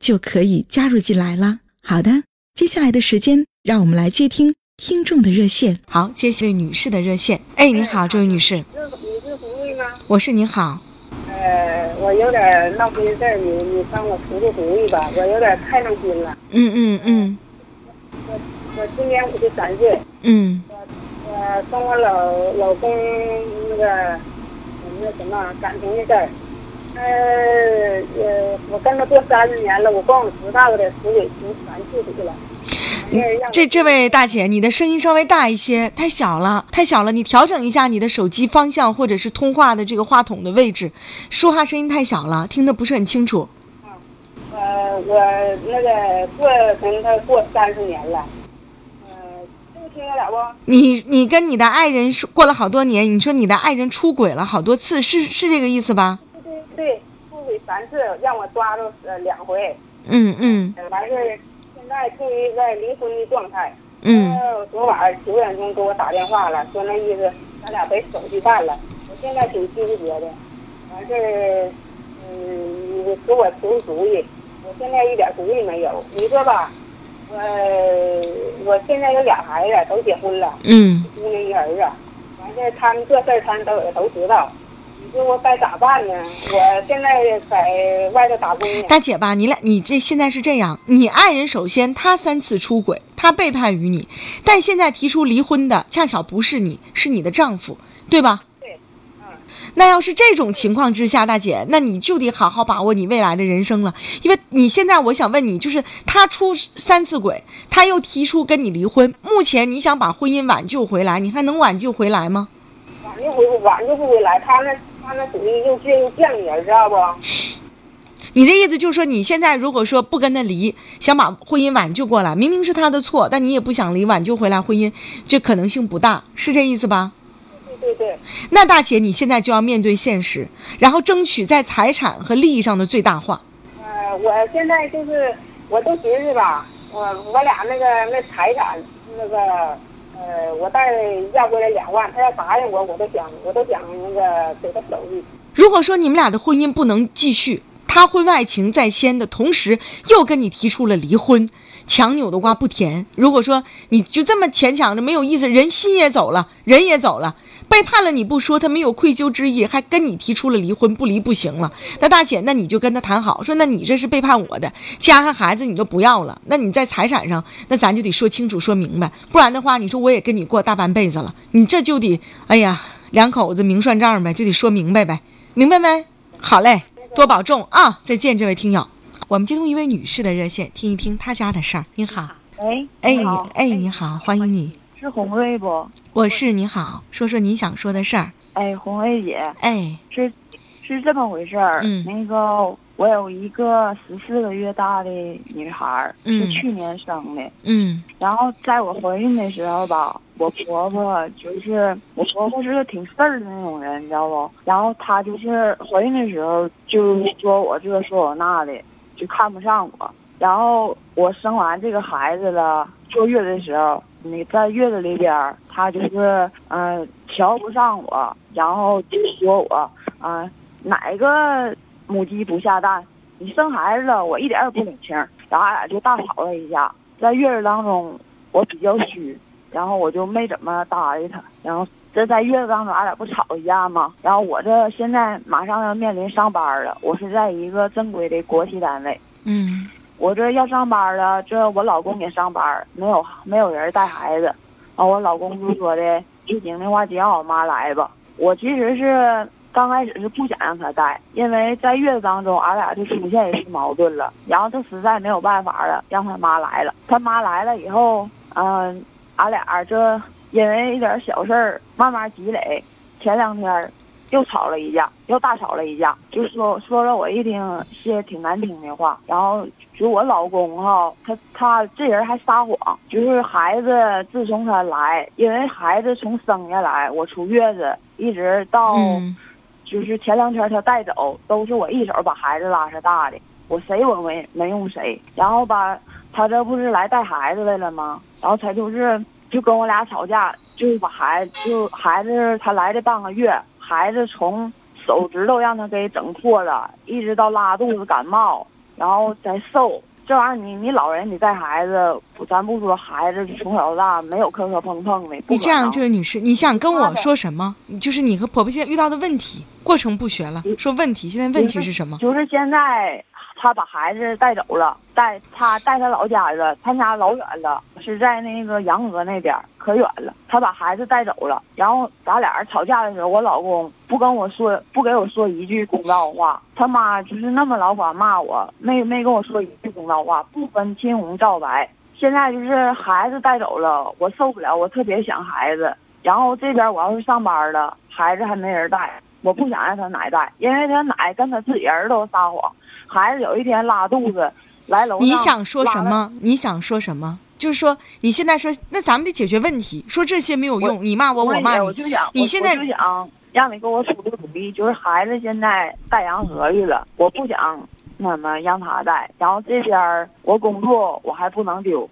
就可以加入进来了。好的，接下来的时间，让我们来接听听众的热线。好，接这位女士的热线。哎，你好，这位女士。你是红瑞吗？我是，你好。呃，我有点闹心事儿，你你帮我出出主意吧，我有点太闹心了。嗯嗯嗯。我我今年五十三岁。嗯。我我跟我老老公那个那什么感情的事儿。呃呃，我跟他过三十年了，我光我知道的出轨出三次轨了。这这位大姐，你的声音稍微大一些，太小了，太小了。你调整一下你的手机方向或者是通话的这个话筒的位置，说话声音太小了，听得不是很清楚。啊，呃，我那个过跟他过三十年了，呃，这个听得了不？你你跟你的爱人说过了好多年，你说你的爱人出轨了好多次，是是这个意思吧？对，出轨三次，让我抓住呃两回。嗯嗯。完事儿，现在处于在离婚的状态。嗯。昨晚九点钟给我打电话了，说那意思咱俩得手续办了。我现在挺纠结的。完事儿，嗯，你给我出出主意。我现在一点主意没有。你说吧，我我现在有俩孩子，都结婚了。嗯。姑娘一儿子。完事儿，他们这事儿他们都都知道。我该咋办呢？我现在在外头打工呢。大姐吧，你俩你这现在是这样，你爱人首先他三次出轨，他背叛于你，但现在提出离婚的恰巧不是你，是你的丈夫，对吧？对，嗯。那要是这种情况之下，大姐，那你就得好好把握你未来的人生了，因为你现在我想问你，就是他出三次轨，他又提出跟你离婚，目前你想把婚姻挽救回来，你还能挽救回来吗？挽救回挽救不回来，他那。他那属于又倔又犟你知道不？你的意思就是说，你现在如果说不跟他离，想把婚姻挽救过来，明明是他的错，但你也不想离，挽救回来婚姻，这可能性不大，是这意思吧？对对对。那大姐，你现在就要面对现实，然后争取在财产和利益上的最大化。呃，我现在就是，我都寻思吧，我我俩那个那财产那个。呃，我再要回来两万，他要答应我，我都想，我都想那个给他手续。如果说你们俩的婚姻不能继续，他婚外情在先的同时，又跟你提出了离婚，强扭的瓜不甜。如果说你就这么牵强着没有意思，人心也走了，人也走了。背叛了你不说，他没有愧疚之意，还跟你提出了离婚，不离不行了。那大姐，那你就跟他谈好，说那你这是背叛我的，家和孩子你都不要了，那你在财产上，那咱就得说清楚说明白，不然的话，你说我也跟你过大半辈子了，你这就得，哎呀，两口子明算账呗，就得说明白呗，明白没？好嘞，多保重啊！再见，这位听友，我们接通一位女士的热线，听一听她家的事儿。您好，喂，哎你，哎你好，欢迎你。是红瑞不？我是你好，说说你想说的事儿。哎，红瑞姐，哎，是是这么回事儿。嗯，那个我有一个十四个月大的女孩，是去年生的。嗯，然后在我怀孕的时候吧，我婆婆就是我婆婆是个挺事儿的那种人，你知道不？然后她就是怀孕的时候就说我这说我那的，就看不上我。然后我生完这个孩子了，坐月子的时候。你在月子里边，她就是嗯瞧不上我，然后就说我啊哪个母鸡不下蛋？你生孩子了，我一点也不领情。然后俺俩就大吵了一架。在月子当中，我比较虚，然后我就没怎么搭理他。然后这在月子当中，俺俩不吵一架吗？然后我这现在马上要面临上班了，我是在一个正规的国企单位。嗯。我这要上班了，这我老公也上班，没有没有人带孩子，完我老公就说的，不行的话就让我妈来吧。我其实是刚开始是不想让他带，因为在月子当中，俺俩就出现一次矛盾了，然后他实在没有办法了，让他妈来了。他妈来了以后，嗯、俺俩这因为一点小事儿慢慢积累，前两天又吵了一架，又大吵了一架，就说说了我一听些挺难听的话，然后就我老公哈，他他这人还撒谎，就是孩子自从他来，因为孩子从生下来，我出月子一直到。就是前两天他带走，都是我一手把孩子拉扯大的，我谁我没没用谁。然后吧，他这不是来带孩子来了吗？然后他就是就跟我俩吵架，就是把孩子就孩子他来这半个月，孩子从手指头让他给整破了，一直到拉肚子、感冒，然后再瘦。这玩意儿你你老人你带孩子，咱不说孩子从小到大没有磕磕碰碰的，你这样，这位女士，你想跟我说什么？就是你和婆婆现在遇到的问题，过程不学了，说问题，现在问题是什么？就是现在他把孩子带走了，带他带他老家去了，他家老远了，是在那个杨河那边，可远了。他把孩子带走了，然后咱俩吵架的时候，我老公不跟我说，不给我说一句公道话，他妈就是那么老法骂我，没没跟我说一句公道话，不分青红皂白。现在就是孩子带走了，我受不了，我特别想孩子。然后这边我要是上班了，孩子还没人带，我不想让他奶带，因为他奶跟他自己儿子都撒谎。孩子有一天拉肚子，来楼上你想说什？么？你想说什么？就是说，你现在说，那咱们得解决问题。说这些没有用，你骂我，我骂你。我就想，你现在我就想让你给我出个主意，就是孩子现在带洋河去了，我不想那么让他带，然后这边我工作我还不能丢，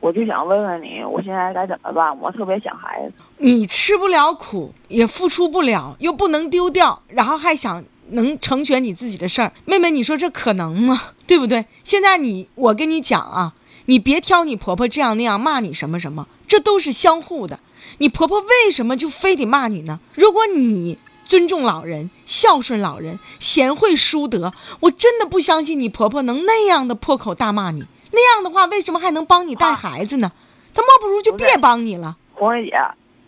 我就想问问你，我现在该怎么办？我特别想孩子。你吃不了苦，也付出不了，又不能丢掉，然后还想能成全你自己的事儿，妹妹，你说这可能吗？对不对？现在你，我跟你讲啊，你别挑你婆婆这样那样骂你什么什么，这都是相互的。你婆婆为什么就非得骂你呢？如果你尊重老人、孝顺老人、贤惠淑德，我真的不相信你婆婆能那样的破口大骂你。那样的话，为什么还能帮你带孩子呢？他莫不如就别帮你了。红瑞姐，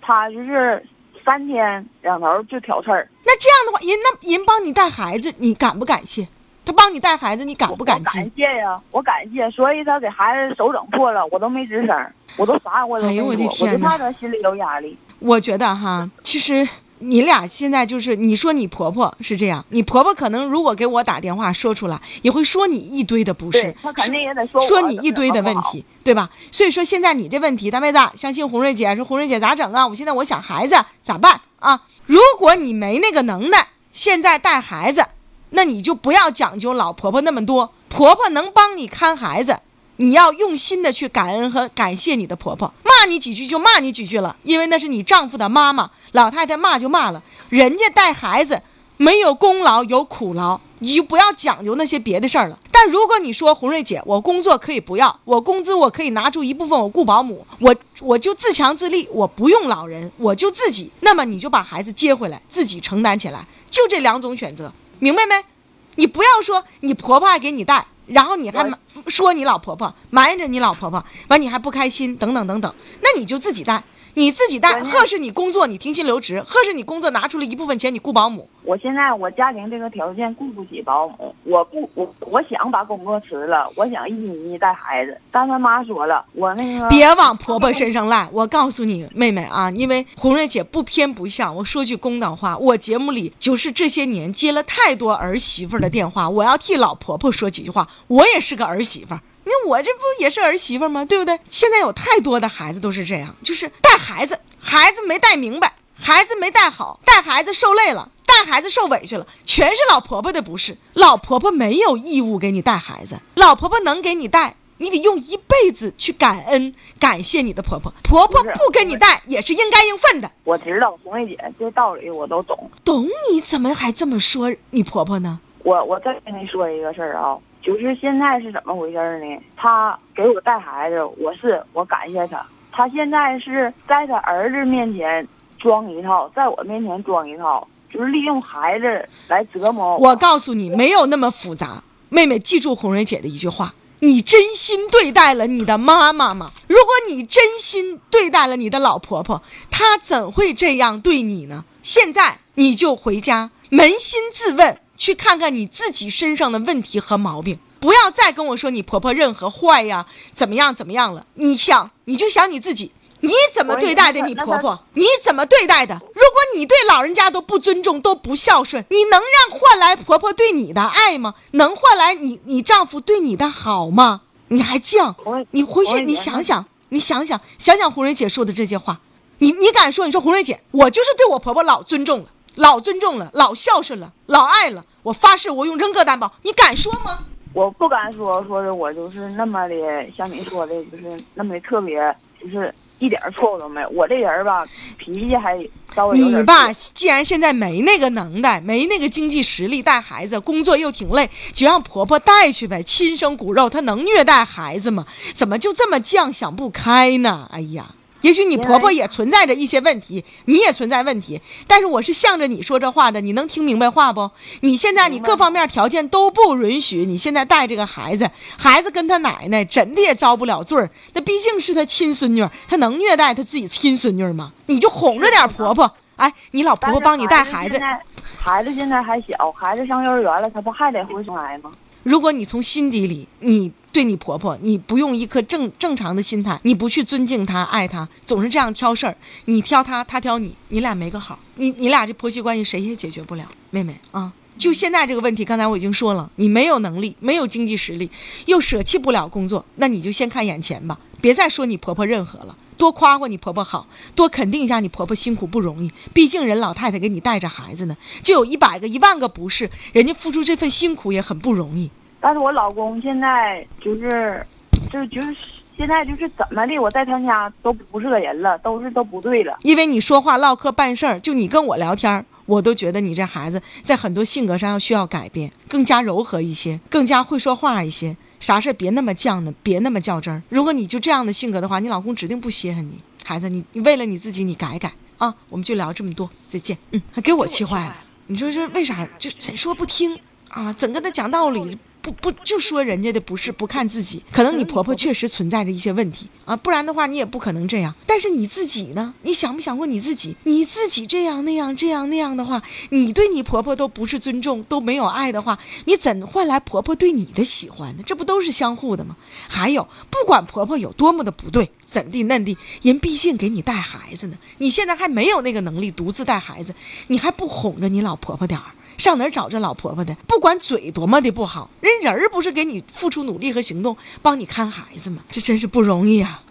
他就是三天两头就挑刺儿，那这样的话，人那人帮你带孩子，你感不感谢？他帮你带孩子，你感不感激感？谢呀，我感谢，所以他给孩子手整破了，我都没吱声，我都啥我都没说，哎呦我的我就怕他心里有压力。我觉得哈，其实你俩现在就是，你说你婆婆是这样，你婆婆可能如果给我打电话说出来，也会说你一堆的不是她，肯定也得说说你一堆的问题，对吧？所以说现在你这问题，大妹子，相信红瑞姐说红瑞姐咋整啊？我现在我想孩子咋办啊？如果你没那个能耐，现在带孩子，那你就不要讲究老婆婆那么多，婆婆能帮你看孩子。你要用心的去感恩和感谢你的婆婆，骂你几句就骂你几句了，因为那是你丈夫的妈妈。老太太骂就骂了，人家带孩子没有功劳有苦劳，你就不要讲究那些别的事儿了。但如果你说红瑞姐，我工作可以不要，我工资我可以拿出一部分我雇保姆，我我就自强自立，我不用老人，我就自己，那么你就把孩子接回来，自己承担起来，就这两种选择，明白没？你不要说你婆婆还给你带，然后你还说你老婆婆埋着你老婆婆，完你还不开心，等等等等，那你就自己带，你自己带，或是你工作你停薪留职，或是你工作拿出了一部分钱你雇保姆，我现在我家庭这个条件雇不起保姆，我不我我想把工作辞了，我想一心一意带孩子，但他妈说了，我那个别往婆婆身上赖。我告诉你，妹妹啊，因为红瑞姐不偏不向，我说句公道话，我节目里就是这些年接了太多儿媳妇的电话，我要替老婆婆说几句话，我也是个儿媳妇儿。你看我这不也是儿媳妇吗？对不对？现在有太多的孩子都是这样，就是带孩子，孩子没带明白，孩子没带好，带孩子受累了，带孩子受委屈了，全是老婆婆的不是。老婆婆没有义务给你带孩子，老婆婆能给你带，你得用一辈子去感恩、感谢你的婆婆。婆婆不是不跟你带也是应该应分的。我知道红梅姐这道理我都懂。懂你怎么还这么说你婆婆呢？我我再跟你说一个事儿啊，就是现在是怎么回事呢？他给我带孩子，我是我感谢他。他现在是在他儿子面前装一套，在我面前装一套，就是利用孩子来折磨我告诉你，没有那么复杂。妹妹，记住红蕊姐的一句话：你真心对待了你的妈妈吗？如果你真心对待了你的老婆婆，她怎会这样对你呢？现在你就回家扪心自问，去看看你自己身上的问题和毛病，不要再跟我说你婆婆任何坏呀，怎么样怎么样了。你想，你就想你自己。你怎么对待的你婆婆？你怎么对待的？如果你对老人家都不尊重、都不孝顺，你能让换来婆婆对你的爱吗？能换来你你丈夫对你的好吗？你还犟？你回去你想想，你想想想想红蕊姐说的这些话，你你敢说？你说红蕊姐，我就是对我婆婆老尊重了，老尊重了，老孝顺了，老爱了。我发誓，我用人格担保，你敢说吗？我不敢说，说的我就是那么的，像你说的，就是那么的特别，就是一点错误都没有。我这人吧，脾气还稍微你吧，既然现在没那个能耐，没那个经济实力带孩子，工作又挺累，就让婆婆带去呗。亲生骨肉，她能虐待孩子吗？怎么就这么犟，想不开呢？哎呀！也许你婆婆也存在着一些问题，你也存在问题，但是我是向着你说这话的，你能听明白话不？你现在你各方面条件都不允许，你现在带这个孩子，孩子跟他奶奶怎的也遭不了罪儿，那毕竟是他亲孙女，他能虐待他自己亲孙女吗？你就哄着点婆婆，哎，你老婆婆帮你带孩子，孩子现在还小，孩子上幼儿园了，他不还得回重来吗？如果你从心底里，你对你婆婆，你不用一颗正正常的心态，你不去尊敬她、爱她，总是这样挑事儿，你挑她，她挑你，你俩没个好，你你俩这婆媳关系谁也解决不了，妹妹啊。就现在这个问题，刚才我已经说了，你没有能力，没有经济实力，又舍弃不了工作，那你就先看眼前吧，别再说你婆婆任何了，多夸夸你婆婆好，多肯定一下你婆婆辛苦不容易。毕竟人老太太给你带着孩子呢，就有一百个一万个不是，人家付出这份辛苦也很不容易。但是我老公现在就是，就就是现在就是怎么的，我在他家都不是个人了，都是都不对了。因为你说话唠嗑办事儿，就你跟我聊天。我都觉得你这孩子在很多性格上要需要改变，更加柔和一些，更加会说话一些。啥事别那么犟呢，别那么较真儿。如果你就这样的性格的话，你老公指定不稀罕你。孩子，你你为了你自己，你改改啊！我们就聊这么多，再见。嗯，还给我气坏了。你说这为啥就怎说不听啊？怎跟他讲道理？不不就说人家的不是不看自己，可能你婆婆确实存在着一些问题啊，不然的话你也不可能这样。但是你自己呢？你想没想过你自己？你自己这样那样这样那样的话，你对你婆婆都不是尊重，都没有爱的话，你怎换来婆婆对你的喜欢呢？这不都是相互的吗？还有，不管婆婆有多么的不对，怎地嫩地，人毕竟给你带孩子呢，你现在还没有那个能力独自带孩子，你还不哄着你老婆婆点儿？上哪儿找这老婆婆的？不管嘴多么的不好，人人儿不是给你付出努力和行动，帮你看孩子吗？这真是不容易啊！